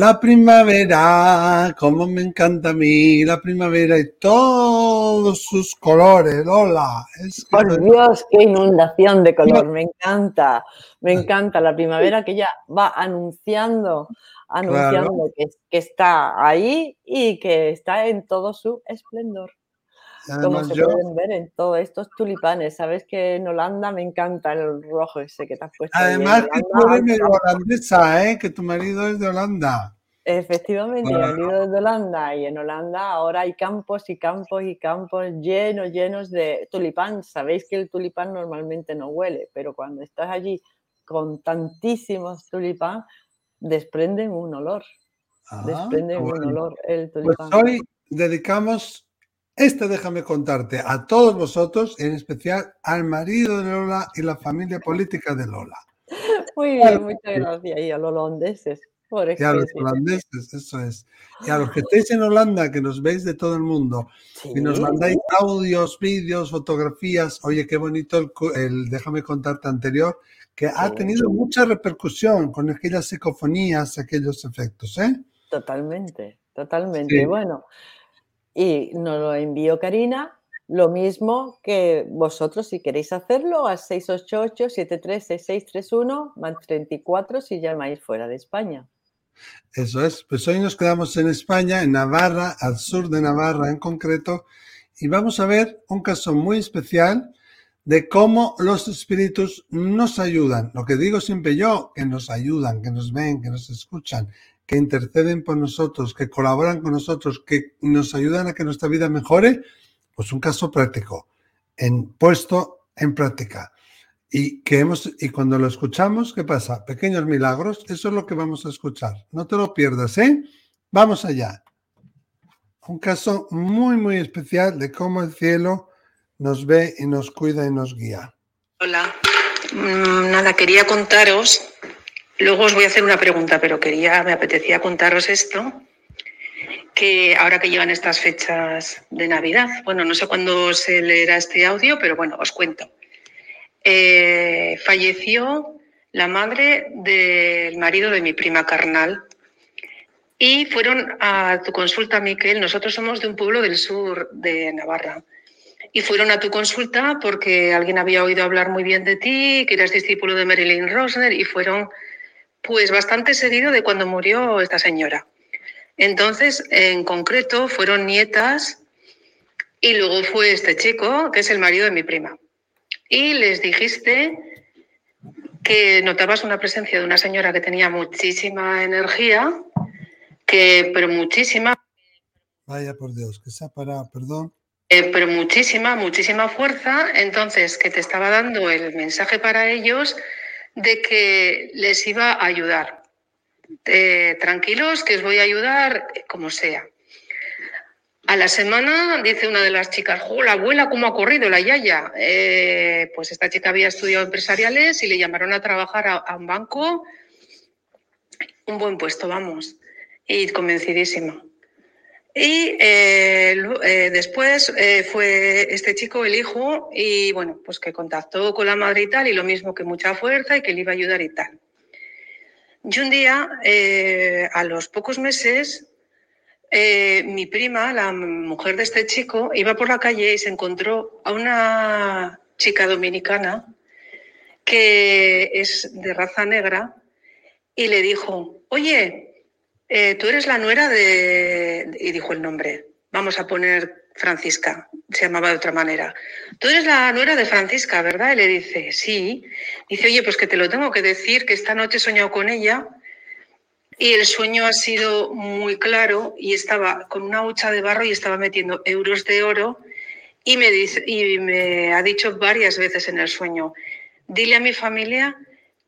La primavera, como me encanta a mí, la primavera y todos sus colores, hola. Por Dios, qué inundación de color, me encanta, me encanta la primavera que ya va anunciando, anunciando que, que está ahí y que está en todo su esplendor como se pueden ver en todos estos tulipanes. Sabes que en Holanda me encanta el rojo ese que te has puesto. Además, que tú eres holandesa, ¿eh? que tu marido es de Holanda. Efectivamente, mi marido es de Holanda y en Holanda ahora hay campos y campos y campos llenos, llenos de tulipán. Sabéis que el tulipán normalmente no huele, pero cuando estás allí con tantísimos tulipán, desprenden un olor. Ah, desprenden un olor el pues tulipán. Pues hoy dedicamos este déjame contarte a todos vosotros, en especial al marido de Lola y la familia política de Lola. Muy bien, muchas gracias. Y a los holandeses. y a los holandeses, eso es. Y a los que estéis en Holanda, que nos veis de todo el mundo, y nos mandáis audios, vídeos, fotografías. Oye, qué bonito el, déjame contarte anterior, que ha tenido mucha repercusión con aquellas psicofonías, aquellos efectos, ¿eh? Totalmente, totalmente. Bueno, y nos lo envió Karina. Lo mismo que vosotros, si queréis hacerlo, al 688-736631 más 34 si llamáis fuera de España. Eso es, pues hoy nos quedamos en España, en Navarra, al sur de Navarra en concreto, y vamos a ver un caso muy especial de cómo los espíritus nos ayudan. Lo que digo siempre yo, que nos ayudan, que nos ven, que nos escuchan, que interceden por nosotros, que colaboran con nosotros, que nos ayudan a que nuestra vida mejore, pues un caso práctico, en, puesto en práctica. Y, que hemos, y cuando lo escuchamos, ¿qué pasa? Pequeños milagros, eso es lo que vamos a escuchar. No te lo pierdas, ¿eh? Vamos allá. Un caso muy, muy especial de cómo el cielo nos ve y nos cuida y nos guía. Hola. Mm, nada, quería contaros Luego os voy a hacer una pregunta, pero quería, me apetecía contaros esto, que ahora que llegan estas fechas de Navidad, bueno, no sé cuándo se leerá este audio, pero bueno, os cuento. Eh, falleció la madre del marido de mi prima carnal y fueron a tu consulta, Miquel. Nosotros somos de un pueblo del sur de Navarra. Y fueron a tu consulta porque alguien había oído hablar muy bien de ti, que eras discípulo de Marilyn Rosner, y fueron pues bastante seguido de cuando murió esta señora. Entonces, en concreto, fueron nietas y luego fue este chico, que es el marido de mi prima. Y les dijiste que notabas una presencia de una señora que tenía muchísima energía, que, pero muchísima. Vaya por Dios, que se ha parado, perdón. Eh, pero muchísima, muchísima fuerza. Entonces, que te estaba dando el mensaje para ellos de que les iba a ayudar. Eh, tranquilos, que os voy a ayudar como sea. A la semana dice una de las chicas, ¡Oh, la abuela, cómo ha corrido la yaya! Eh, pues esta chica había estudiado empresariales y le llamaron a trabajar a, un banco. Un buen puesto, vamos. Y convencidísima. Y eh, eh, después eh, fue este chico el hijo y bueno, pues que contactó con la madre y tal y lo mismo que mucha fuerza y que le iba a ayudar y tal. Y un día, a los pocos meses, mi prima, la mujer de este chico, iba por la calle y se encontró a una chica dominicana que es de raza negra y le dijo, oye, eh, tú eres la nuera de... Y dijo el nombre. Vamos a poner Francisca, se llamaba de otra manera. Tú eres la nuera de Francisca, ¿verdad? Y le dice, sí. Dice, oye, pues que te lo tengo que decir, que esta noche he soñado con ella y el sueño ha sido muy claro y estaba con una hucha de barro y estaba metiendo euros de oro y me, dice, y me ha dicho varias veces en el sueño, dile a mi familia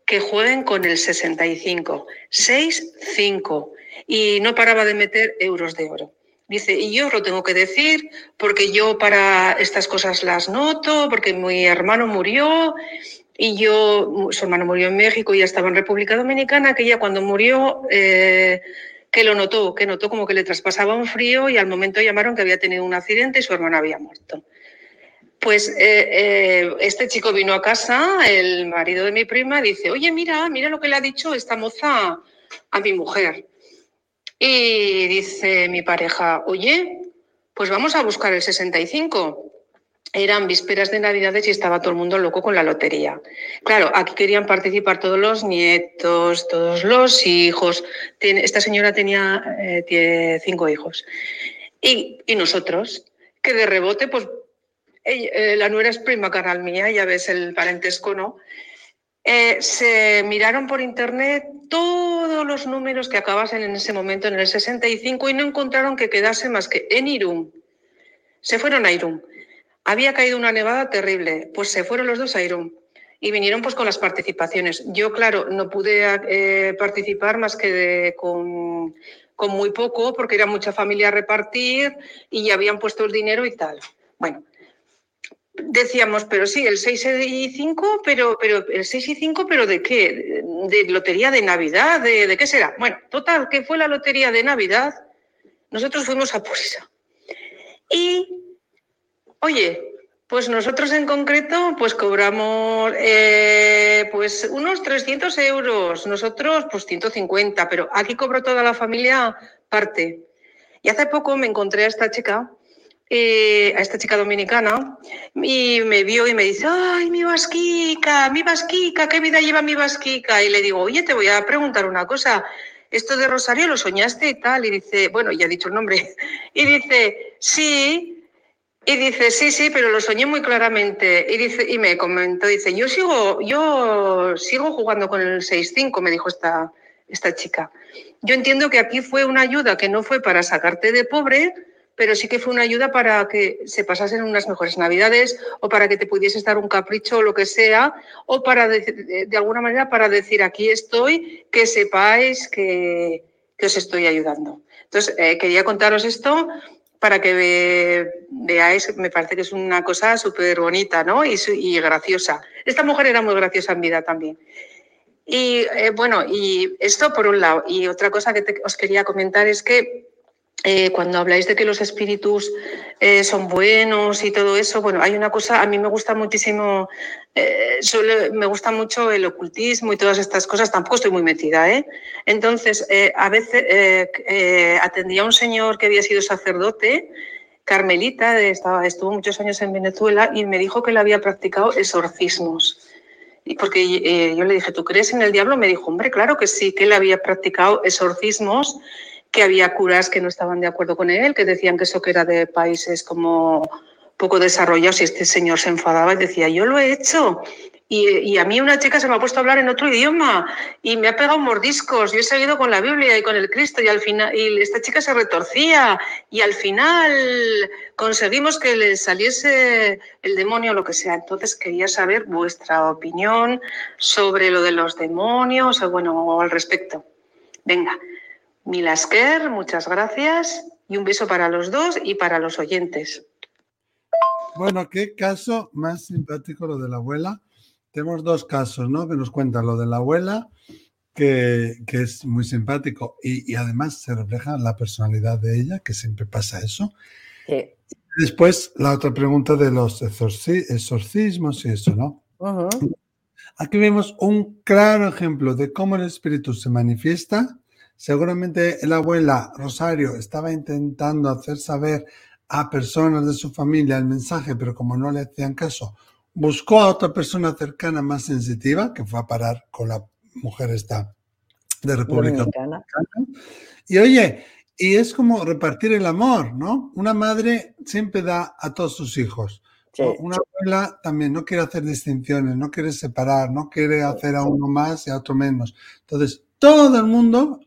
que jueguen con el 65, 6, 5 y no paraba de meter euros de oro. Dice, y yo lo tengo que decir porque yo para estas cosas las noto, porque mi hermano murió y yo, su hermano murió en México y ya estaba en República Dominicana, que ya cuando murió, eh, que lo notó, que notó como que le traspasaba un frío y al momento llamaron que había tenido un accidente y su hermano había muerto. Pues eh, eh, este chico vino a casa, el marido de mi prima, dice, oye, mira, mira lo que le ha dicho esta moza a mi mujer. Y dice mi pareja, oye, pues vamos a buscar el 65 eran vísperas de Navidades y estaba todo el mundo loco con la lotería. Claro, aquí querían participar todos los nietos, todos los hijos. Esta señora tenía eh, cinco hijos. Y, nosotros, que de rebote, pues eh, la nuera es prima canal mía, ya ves el parentesco, ¿no? Eh, se miraron por internet todos los números que acabasen en ese momento en el 65 y no encontraron que quedase más que en Irún. Se fueron a Irún había caído una nevada terrible, pues se fueron los dos a Irún y vinieron pues con las participaciones. Yo, claro, no pude eh, participar más que con, muy poco porque era mucha familia a repartir y ya habían puesto el dinero y tal. Bueno, decíamos, pero sí, el 6 y 5, pero, pero el 6 y 5, pero ¿de qué? ¿De lotería de Navidad? ¿De, de qué será? Bueno, total, que fue la lotería de Navidad. Nosotros fuimos a Purisa. Y Oye, pues nosotros en concreto, pues cobramos eh, pues unos 300 euros, nosotros pues 150, pero aquí cobró toda la familia parte. Y hace poco me encontré a esta chica, eh, a esta chica dominicana, y me vio y me dice, ay, mi vasquica, mi vasquica, ¿qué vida lleva mi vasquica? Y le digo, oye, te voy a preguntar una cosa, esto de Rosario lo soñaste y tal, y dice, bueno, ya he dicho el nombre, y dice, sí, y dice, sí, sí, pero lo soñé muy claramente. Y dice, y me comentó, dice, yo sigo, yo sigo jugando con el 6-5, me dijo esta, esta chica. Yo entiendo que aquí fue una ayuda que no fue para sacarte de pobre, pero sí que fue una ayuda para que se pasasen unas mejores navidades o para que te pudieses dar un capricho o lo que sea, o para, de, alguna manera, para decir, aquí estoy, que sepáis que, que os estoy ayudando. Entonces, eh, quería contaros esto para que veáis, me parece que es una cosa súper bonita ¿no? y, graciosa. Esta mujer era muy graciosa en vida también. Y eh, bueno, y esto por un lado. Y otra cosa que os quería comentar es que eh, cuando habláis de que los espíritus eh, son buenos y todo eso, bueno, hay una cosa, a mí me gusta muchísimo, eh, me gusta mucho el ocultismo y todas estas cosas, tampoco estoy muy metida, ¿eh? Entonces, a veces atendía a un señor que había sido sacerdote, carmelita, estaba, estuvo muchos años en Venezuela y me dijo que él había practicado exorcismos. Y porque yo le dije, ¿tú crees en el diablo? Me dijo, hombre, claro que sí, que él había practicado exorcismos que había curas que no estaban de acuerdo con él, que decían que eso que era de países como poco desarrollados y este señor se enfadaba y decía, yo lo he hecho. Y, a mí una chica se me ha puesto a hablar en otro idioma y me ha pegado mordiscos. Yo he seguido con la Biblia y con el Cristo y al final y esta chica se retorcía y al final conseguimos que le saliese el demonio o lo que sea. Entonces quería saber vuestra opinión sobre lo de los demonios o bueno, al respecto. Venga, Milasker, muchas gracias y un beso para los dos y para los oyentes. Bueno, qué caso más simpático lo de la abuela. Tenemos dos casos, ¿no? Que nos cuentan lo de la abuela, que, es muy simpático y, además se refleja la personalidad de ella, que siempre pasa eso. Después, la otra pregunta de los exorcismos y eso, ¿no? Aquí vemos un claro ejemplo de cómo el espíritu se manifiesta Seguramente la abuela Rosario estaba intentando hacer saber a personas de su familia el mensaje, pero como no le hacían caso, buscó a otra persona cercana más sensitiva, que fue a parar con la mujer esta de República Dominicana. Y oye, y es como repartir el amor, ¿no? Una madre siempre da a todos sus hijos. Una abuela también no quiere hacer distinciones, no quiere separar, no quiere hacer a uno más y a otro menos. Entonces, todo el mundo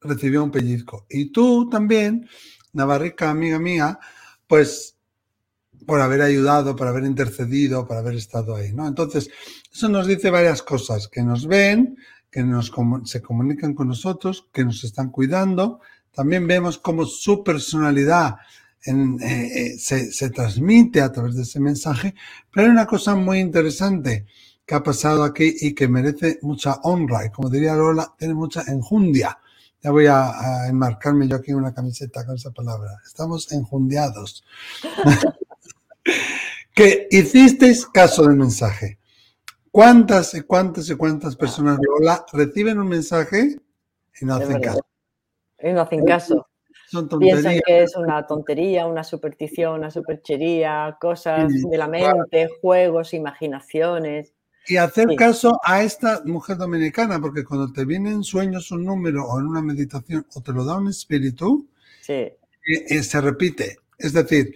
recibió un pellizco. Y tú también, Navarrica, amiga mía, pues por haber ayudado, por haber intercedido, por haber estado ahí, ¿no? Entonces, eso nos dice varias cosas, que nos ven, que nos, se comunican con nosotros, que nos están cuidando. También vemos cómo su personalidad eh, eh, se, se, transmite a través de ese mensaje. Pero hay una cosa muy interesante que ha pasado aquí y que merece mucha honra. Y como diría Lola, tiene mucha enjundia. Ya voy a, enmarcarme yo aquí en una camiseta con esa palabra. Estamos enjundiados. que hicisteis caso del mensaje. ¿Cuántas y cuántas y cuántas personas, Lola, reciben un mensaje y no hacen caso? Y no hacen caso. Son Piensan que es una tontería, una superstición, una superchería, cosas de la mente, juegos, imaginaciones. Y hacer caso a esta mujer dominicana, porque cuando te viene en sueños un número o en una meditación o te lo da un espíritu, eh, eh, se repite. Es decir,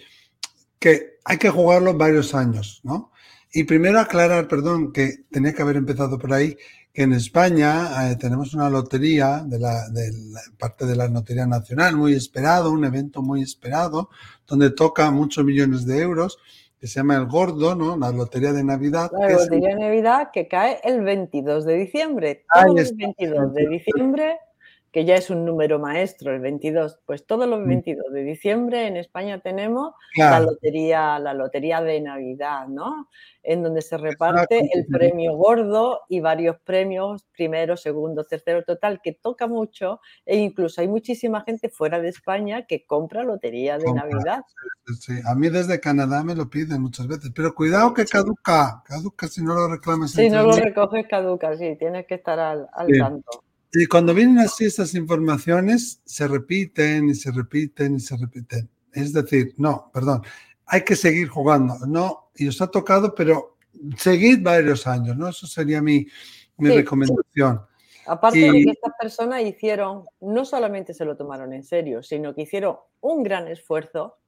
que hay que jugarlo varios años, ¿no? Y primero aclarar, perdón, que tenía que haber empezado por ahí, que en España eh, tenemos una lotería de la, de parte de la Lotería Nacional, muy esperado, un evento muy esperado, donde toca muchos millones de euros, que se llama El Gordo, ¿no? La Lotería de Navidad. La Lotería de Navidad que cae el 22 de diciembre. Todo el 22 de diciembre que ya es un número maestro, el 22, pues todos los 22 mm. de diciembre en España tenemos la lotería, la lotería de Navidad, ¿no? En donde se reparte el premio gordo y varios premios, primero, segundo, tercero, total, que toca mucho e incluso hay muchísima gente fuera de España que compra lotería de Navidad. Sí, a mí desde Canadá me lo piden muchas veces, pero cuidado que caduca, caduca si no lo reclamas. Si no lo recoges, caduca, sí, tienes que estar al, al tanto. Y cuando vienen así estas informaciones, se repiten y se repiten y se repiten. Es decir, no, perdón, hay que seguir jugando. No, y os ha tocado, pero seguid varios años, ¿no? Eso sería mi, mi recomendación. Aparte de que estas personas hicieron, no solamente se lo tomaron en serio, sino que hicieron un gran esfuerzo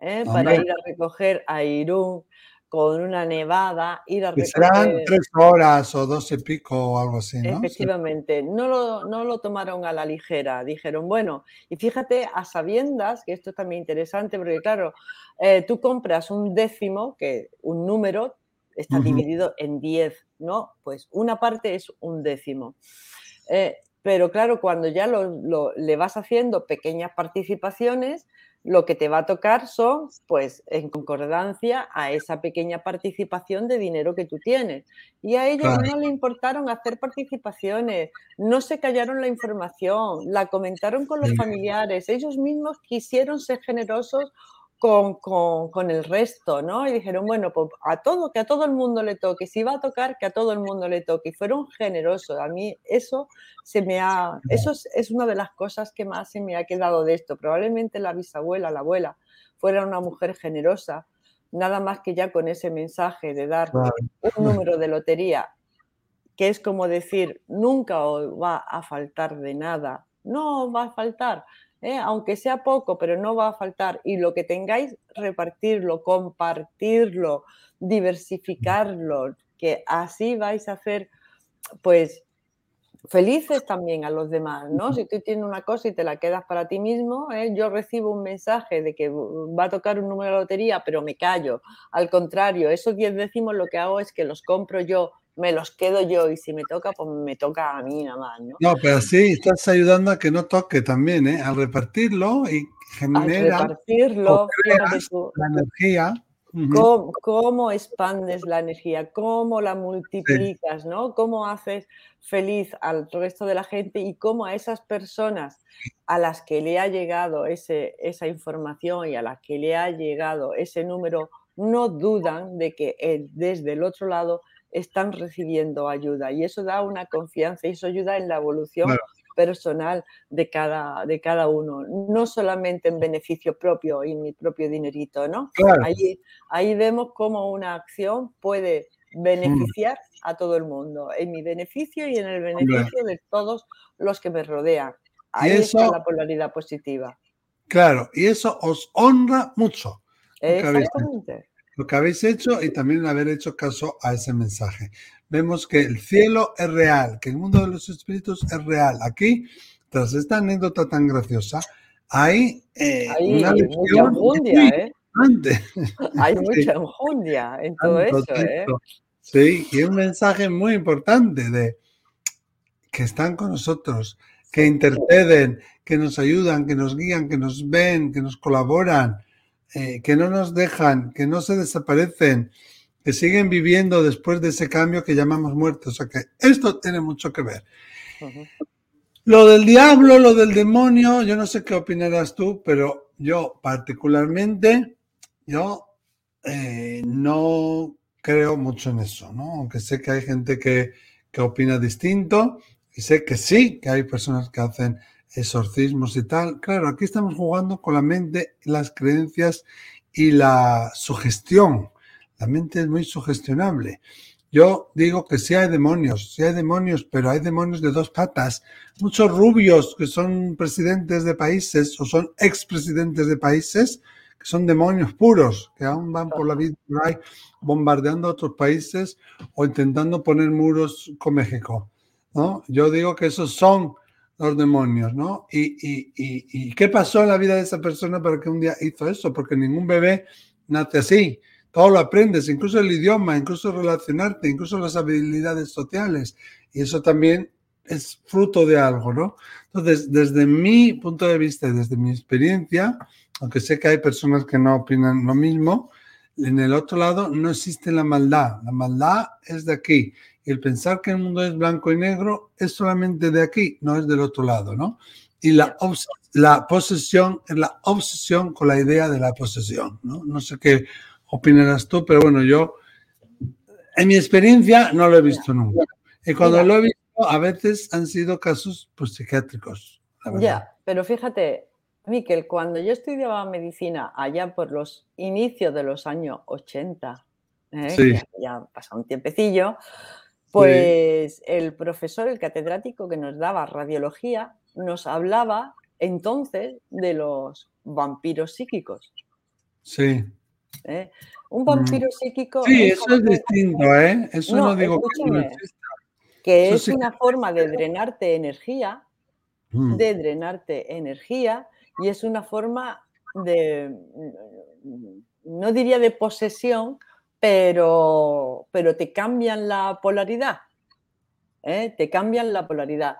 ¿eh? para ir a recoger a Irún, con una nevada, ir a recoger... Serán tres horas o dos y pico o algo así, ¿no? Efectivamente, no lo, no lo tomaron a la ligera, dijeron, bueno, y fíjate a sabiendas, que esto es también interesante, porque claro, eh, tú compras un décimo, que un número está dividido en diez, ¿no? Pues una parte es un décimo. Eh, pero claro, cuando ya lo, le vas haciendo pequeñas participaciones, lo que te va a tocar son, pues, en concordancia a esa pequeña participación de dinero que tú tienes. Y a ellos no le importaron hacer participaciones, no se callaron la información, la comentaron con los familiares, ellos mismos quisieron ser generosos con, el resto, ¿no? Y dijeron, bueno, pues a todo, que a todo el mundo le toque, si va a tocar, que a todo el mundo le toque. Y fueron generosos. A mí eso se me ha, eso es, una de las cosas que más se me ha quedado de esto. Probablemente la bisabuela, la abuela, fuera una mujer generosa, nada más que ya con ese mensaje de dar un número de lotería, que es como decir, nunca os va a faltar de nada. No va a faltar, ¿eh? aunque sea poco, pero no va a faltar. Y lo que tengáis, repartirlo, compartirlo, diversificarlo, que así vais a hacer, pues, felices también a los demás, ¿no? Si tú tienes una cosa y te la quedas para ti mismo, ¿eh? yo recibo un mensaje de que va a tocar un número de lotería, pero me callo. Al contrario, esos 10 décimos lo que hago es que los compro yo me los quedo yo y si me toca, pues me toca a mí nada más, ¿no? No, pero sí, estás ayudando a que no toque también, ¿eh? Al repartirlo y genera... Al repartirlo, la energía. ¿Cómo, expandes la energía? ¿Cómo la multiplicas? ¿no? ¿Cómo haces feliz al resto de la gente y cómo a esas personas a las que le ha llegado ese, esa información y a las que le ha llegado ese número no dudan de que desde el otro lado están recibiendo ayuda y eso da una confianza y eso ayuda en la evolución personal de cada, de cada uno, no solamente en beneficio propio y mi propio dinerito, ¿no? Ahí, ahí vemos cómo una acción puede mm. beneficiar a todo el mundo, en mi beneficio y en el beneficio de todos los que me rodean. Ahí está la polaridad positiva. Claro, y eso os honra mucho. Exactamente lo que habéis hecho y también haber hecho caso a ese mensaje. Vemos que el cielo es real, que el mundo de los espíritus es real. Aquí, tras esta anécdota tan graciosa, hay, eh, una mucha enjundia, ¿eh? Hay mucha enjundia en todo eso, ¿eh? Sí, y un mensaje muy importante de que están con nosotros, que interceden, que nos ayudan, que nos guían, que nos ven, que nos colaboran, eh, que no nos dejan, que no se desaparecen, que siguen viviendo después de ese cambio que llamamos muerte. O sea que esto tiene mucho que ver. Lo del diablo, lo del demonio, yo no sé qué opinarás tú, pero yo particularmente, yo eh, no creo mucho en eso, ¿no? Aunque sé que hay gente que, que opina distinto y sé que sí, que hay personas que hacen exorcismos y tal. Claro, aquí estamos jugando con la mente, las creencias y la sugestión. La mente es muy sugestionable. Yo digo que sí hay demonios, sí hay demonios, pero hay demonios de dos patas. Muchos rubios que son presidentes de países o son expresidentes de países, que son demonios puros, que aún van por la vida bombardeando otros países o intentando poner muros con México. ¿no? Yo digo que esos son los demonios, ¿no? Y, y, y, qué pasó en la vida de esa persona para que un día hizo eso? Porque ningún bebé nace así. Todo lo aprendes, incluso el idioma, incluso relacionarte, incluso las habilidades sociales. Y eso también es fruto de algo, ¿no? Entonces, desde mi punto de vista y desde mi experiencia, aunque sé que hay personas que no opinan lo mismo, en el otro lado no existe la maldad. La maldad es de aquí el pensar que el mundo es blanco y negro es solamente de aquí, no es del otro lado, ¿no? Y la, la posesión es la obsesión con la idea de la posesión, ¿no? No sé qué opinarás tú, pero bueno, yo, en mi experiencia, no lo he visto nunca. Y cuando lo he visto, a veces han sido casos pues, psiquiátricos. Ya, pero fíjate, Miquel, cuando yo estudiaba medicina allá por los inicios de los años 80, ¿eh? ya, ya pasado un tiempecillo, pues el profesor, el catedrático que nos daba radiología, nos hablaba entonces de los vampiros psíquicos. Sí. ¿Eh? Un mm. vampiro psíquico. Sí, eso es distinto, ¿eh? Eso no, digo que no Que es una forma de drenarte energía, mm. de drenarte energía, y es una forma de, no diría de posesión, pero, pero te cambian la polaridad. ¿eh? Te cambian la polaridad.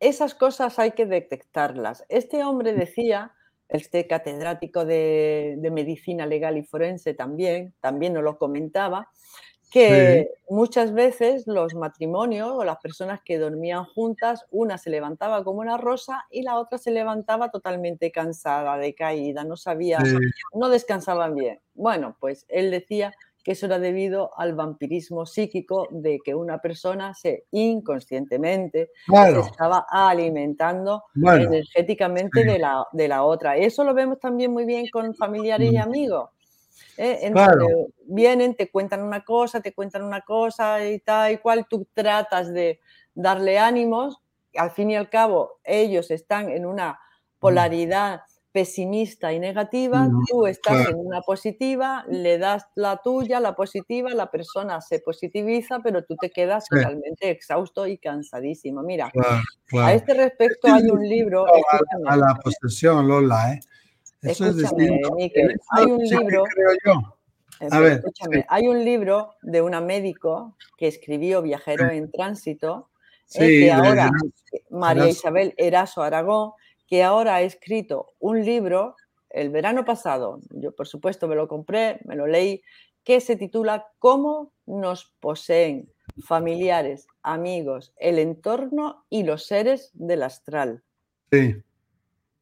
Esas cosas hay que detectarlas. Este hombre decía, este catedrático de, medicina legal y forense también, también nos lo comentaba, que muchas veces los matrimonios o las personas que dormían juntas, una se levantaba como una rosa y la otra se levantaba totalmente cansada, decaída, no sabía, no descansaban bien. Bueno, pues él decía que eso era debido al vampirismo psíquico de que una persona se inconscientemente estaba alimentando energéticamente de, la, de la otra. Eso lo vemos también muy bien con familiares y amigos. ¿Eh? vienen, te cuentan una cosa, te cuentan una cosa y tal y cual, tú tratas de darle ánimos, al fin y al cabo ellos están en una polaridad pesimista y negativa, tú estás en una positiva, le das la tuya, la positiva, la persona se positiviza, pero tú te quedas realmente exhausto y cansadísimo. Mira, a este respecto hay un libro... A, la posesión, Lola, ¿eh? Eso escúchame, hay un libro... A ver, escúchame, hay un libro de una médico que escribió Viajero en Tránsito, eh, que ahora María Isabel Eraso Aragón, que ahora ha escrito un libro el verano pasado, yo por supuesto me lo compré, me lo leí, que se titula Cómo nos poseen familiares, amigos, el entorno y los seres del astral. Sí.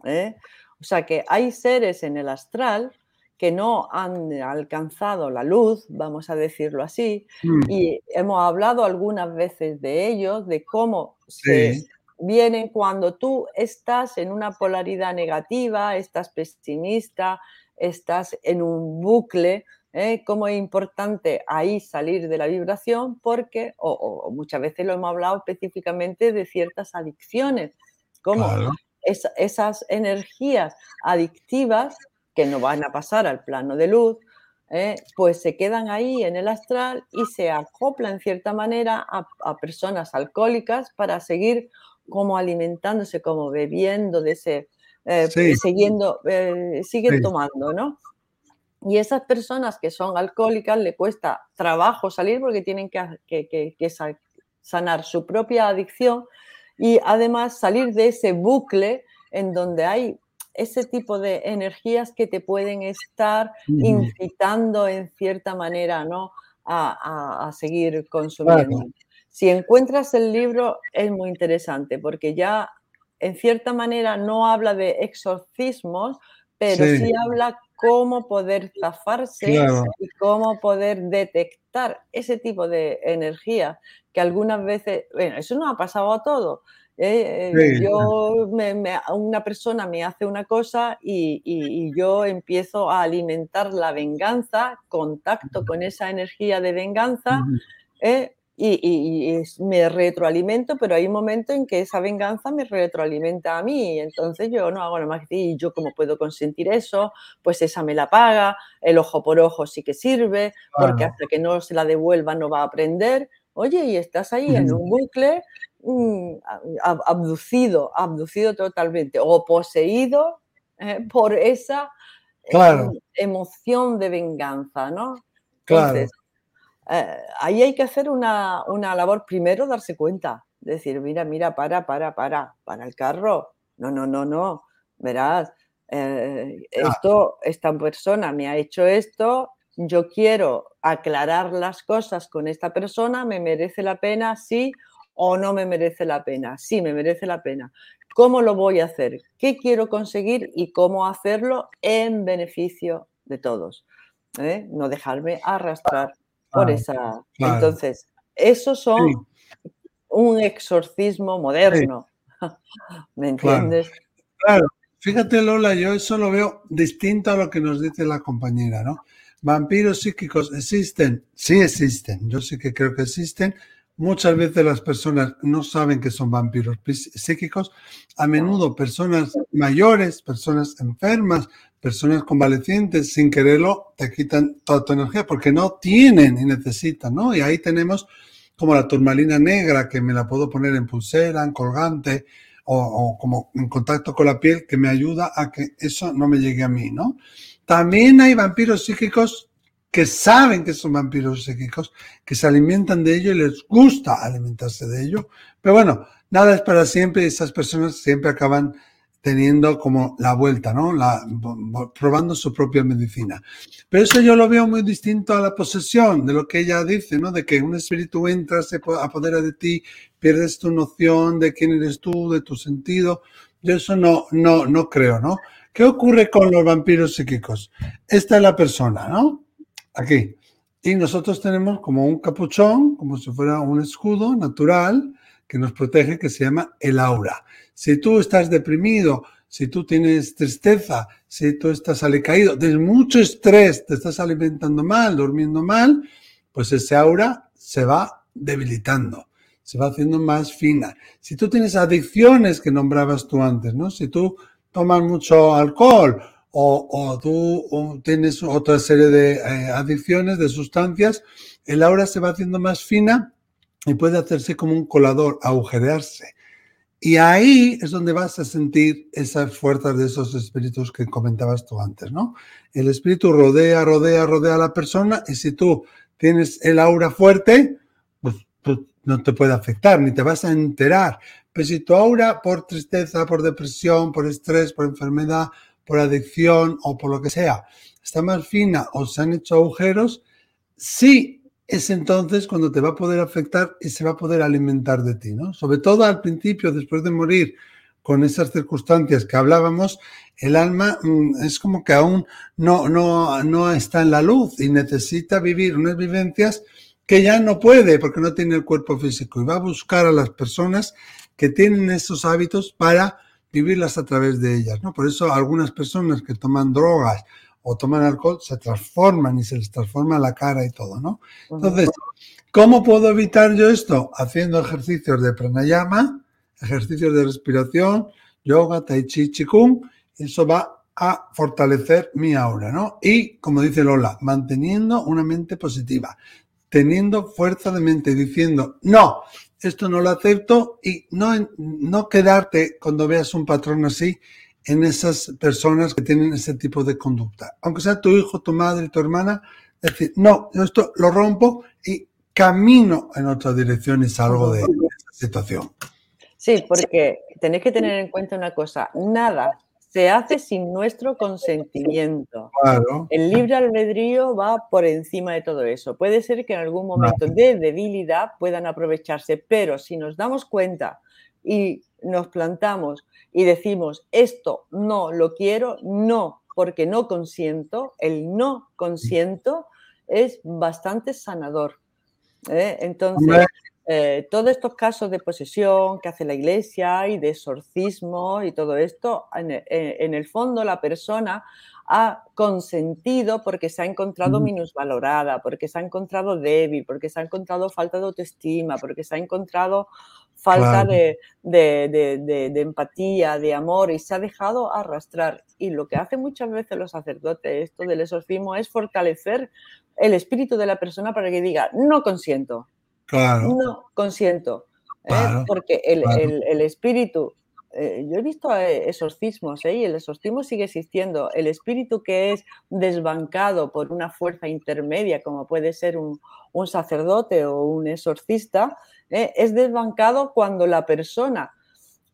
¿Eh? O sea que hay seres en el astral que no han alcanzado la luz, vamos a decirlo así, mm. y hemos hablado algunas veces de ellos, de cómo se vienen cuando tú estás en una polaridad negativa, estás pesimista, estás en un bucle, ¿eh? como es importante ahí salir de la vibración porque, o, muchas veces lo hemos hablado específicamente de ciertas adicciones, como esas energías adictivas que no van a pasar al plano de luz, ¿eh? pues se quedan ahí en el astral y se acoplan en cierta manera a personas alcohólicas para seguir como alimentándose, como bebiendo de ese, eh, siguiendo, eh, siguen tomando, ¿no? Y esas personas que son alcohólicas le cuesta trabajo salir porque tienen que, sanar su propia adicción y además salir de ese bucle en donde hay ese tipo de energías que te pueden estar incitando en cierta manera ¿no? a, seguir consumiendo. Si encuentras el libro es muy interesante porque ya en cierta manera no habla de exorcismos, pero sí, habla cómo poder zafarse y cómo poder detectar ese tipo de energía que algunas veces, bueno, eso no ha pasado a todo. ¿eh? Eh, yo, una persona me hace una cosa y, yo empiezo a alimentar la venganza, contacto con esa energía de venganza. ¿eh? Y, me retroalimento, pero hay un momento en que esa venganza me retroalimenta a mí, entonces yo no hago nada más que decir, ¿y yo cómo puedo consentir eso? Pues esa me la paga, el ojo por ojo sí que sirve, porque hasta que no se la devuelva no va a aprender. Oye, y estás ahí en un bucle Mm, abducido, abducido totalmente o poseído eh, por esa em, emoción de venganza, ¿no? Entonces, eh, ahí hay que hacer una, labor, primero darse cuenta, decir, mira, mira, para, para, para, para el carro, no, no, no, no, verás, eh, esto, esta persona me ha hecho esto, yo quiero aclarar las cosas con esta persona, me merece la pena, sí o no me merece la pena. Sí, me merece la pena. ¿Cómo lo voy a hacer? ¿Qué quiero conseguir y cómo hacerlo en beneficio de todos? ¿Eh? No dejarme arrastrar por esa. Entonces, esos son un exorcismo moderno. ¿Me entiendes? Claro. Fíjate, Lola, yo eso lo veo distinto a lo que nos dice la compañera, ¿no? Vampiros psíquicos existen, sí existen, yo sí que creo que existen, Muchas veces las personas no saben que son vampiros psíquicos. A menudo personas mayores, personas enfermas, personas convalecientes, sin quererlo, te quitan toda tu energía porque no tienen y necesitan, ¿no? Y ahí tenemos como la turmalina negra, que me la puedo poner en pulsera, en colgante o, o como en contacto con la piel, que me ayuda a que eso no me llegue a mí, ¿no? También hay vampiros psíquicos que saben que son vampiros psíquicos, que se alimentan de ello y les gusta alimentarse de ello. Pero bueno, nada es para siempre y esas personas siempre acaban teniendo como la vuelta, ¿no? Probando su propia medicina. Pero eso yo lo veo muy distinto a la posesión, de lo que ella dice, ¿no? De que un espíritu entra, se apodera de ti, pierdes tu noción de quién eres tú, de tu sentido. Yo eso no, no, no creo, ¿no? ¿Qué ocurre con los vampiros psíquicos? Esta es la persona, ¿no? Aquí. Y nosotros tenemos como un capuchón, como si fuera un escudo natural que nos protege, que se llama el aura. Si tú estás deprimido, si tú tienes tristeza, si tú estás alicaído, de mucho estrés, te estás alimentando mal, durmiendo mal, pues ese aura se va debilitando, se va haciendo más fina. Si tú tienes adicciones que nombrabas tú antes, ¿no? Si tú tomas mucho alcohol o, tú tienes otra serie de eh, adicciones, de sustancias, el aura se va haciendo más fina y puede hacerse como un colador, agujerearse. Y ahí es donde vas a sentir esas fuerzas de esos espíritus que comentabas tú antes, ¿no? El espíritu rodea, rodea, rodea a la persona y si tú tienes el aura fuerte, pues, pues no te puede afectar, ni te vas a enterar. Pero si tu aura por tristeza, por depresión, por estrés, por enfermedad, por adicción o por lo que sea, está más fina o se han hecho agujeros, sí es entonces cuando te va a poder afectar y se va a poder alimentar de ti, ¿no? Sobre todo al principio, después de morir, con esas circunstancias que hablábamos, el alma mm, es como que aún no, no, no está en la luz y necesita vivir unas vivencias que ya no puede porque no tiene el cuerpo físico y va a buscar a las personas que tienen esos hábitos para vivirlas a través de ellas, ¿no? Por eso algunas personas que toman drogas o toman alcohol se transforman y se les transforma la cara y todo, ¿no? Entonces, ¿cómo puedo evitar yo esto? Haciendo ejercicios de pranayama, ejercicios de respiración, yoga, tai chi, chikung, eso va a fortalecer mi aura, ¿no? Y, como dice Lola, manteniendo una mente positiva, teniendo fuerza de mente, diciendo, no, esto no lo acepto y no, no quedarte cuando veas un patrón así en esas personas que tienen ese tipo de conducta. Aunque sea tu hijo, tu madre, tu hermana, decir, no, yo esto lo rompo y camino en otra dirección y salgo de esa situación. Sí, porque tenéis que tener en cuenta una cosa, nada se hace sin nuestro consentimiento. El libre albedrío va por encima de todo eso. Puede ser que en algún momento de debilidad puedan aprovecharse, pero si nos damos cuenta y nos plantamos y decimos, esto no lo quiero, no, porque no consiento, el no consiento es bastante sanador. ¿eh? Entonces, eh, todos estos casos de posesión que hace la iglesia y de exorcismo y todo esto, en, el fondo la persona ha consentido porque se ha encontrado minusvalorada, porque se ha encontrado débil, porque se ha encontrado falta de autoestima, porque se ha encontrado falta de, empatía, de amor y se ha dejado arrastrar. Y lo que hacen muchas veces los sacerdotes, esto del exorcismo, es fortalecer el espíritu de la persona para que diga, no consiento, no consiento. ¿eh? Porque el, el, espíritu eh, yo he visto eh, exorcismos ¿eh? y el exorcismo sigue existiendo. El espíritu que es desbancado por una fuerza intermedia, como puede ser un, sacerdote o un exorcista, es desbancado cuando la persona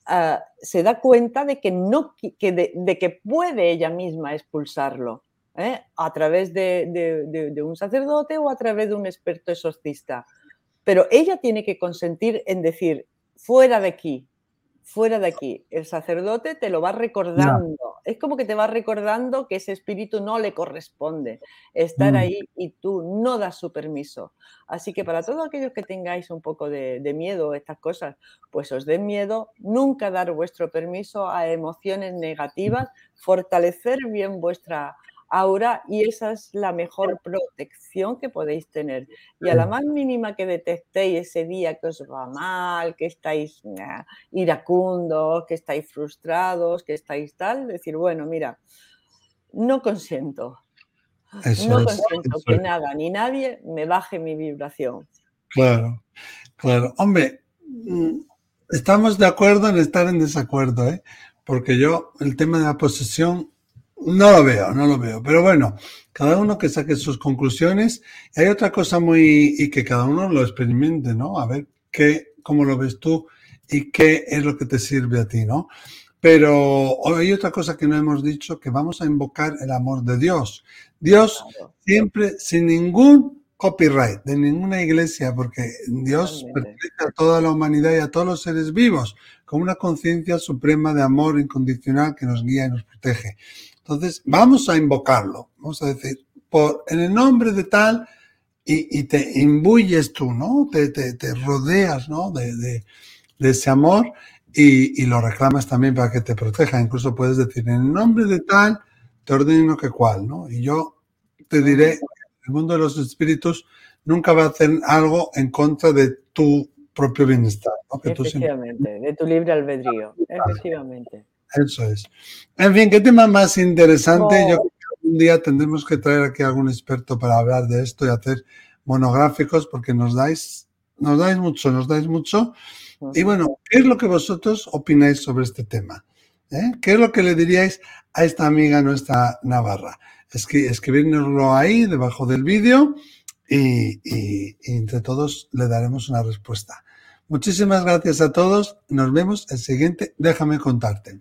ah, se da cuenta de que, no, de, que puede ella misma expulsarlo. a través de, un sacerdote o a través de un experto exorcista. Pero ella tiene que consentir en decir, fuera de aquí, fuera de aquí. El sacerdote te lo va recordando. Es como que te va recordando que ese espíritu no le corresponde estar mm. ahí y tú no das su permiso. Así que para todos aquellos que tengáis un poco de, de miedo a estas cosas, pues os den miedo, nunca dar vuestro permiso a emociones negativas, fortalecer bien vuestra Ahora, y esa es la mejor protección que podéis tener. Y a la más mínima que detectéis ese día que os va mal, que estáis iracundos, que estáis frustrados, que estáis tal, decir, bueno, mira, no consiento. no consiento que nada ni nadie me baje mi vibración. Claro, claro. Hombre, mm, estamos de acuerdo en estar en desacuerdo, ¿eh? porque yo el tema de la posesión no lo veo, no lo veo. Pero bueno, cada uno que saque sus conclusiones. Y hay otra cosa muy, y que cada uno lo experimente, ¿no? A ver qué, cómo lo ves tú y qué es lo que te sirve a ti, ¿no? Pero hay otra cosa que no hemos dicho, que vamos a invocar el amor de Dios. Dios siempre, sin ningún copyright de ninguna iglesia, porque Dios pertenece a toda la humanidad y a todos los seres vivos, con una conciencia suprema de amor incondicional que nos guía y nos protege. Entonces, vamos a invocarlo, vamos a decir, por, en el nombre de tal, y, te imbuyes tú, ¿no? Te, te, rodeas, ¿no? De, de, ese amor y, y, lo reclamas también para que te proteja. Incluso puedes decir, en el nombre de tal, te ordeno que cual, ¿no? Y yo te diré, el mundo de los espíritus nunca va a hacer algo en contra de tu propio bienestar. ¿no? efectivamente, de tu libre albedrío, efectivamente. Eso es. En fin, qué tema más interesante. Yo creo que un día tendremos que traer aquí a algún experto para hablar de esto y hacer monográficos porque nos dais, nos dais mucho, nos dais mucho. Y bueno, ¿qué es lo que vosotros opináis sobre este tema? ¿Eh? ¿Qué es lo que le diríais a esta amiga nuestra Navarra? Es que escribirnoslo ahí debajo del vídeo y, y entre todos le daremos una respuesta. Muchísimas gracias a todos. Nos vemos el siguiente. Déjame contarte.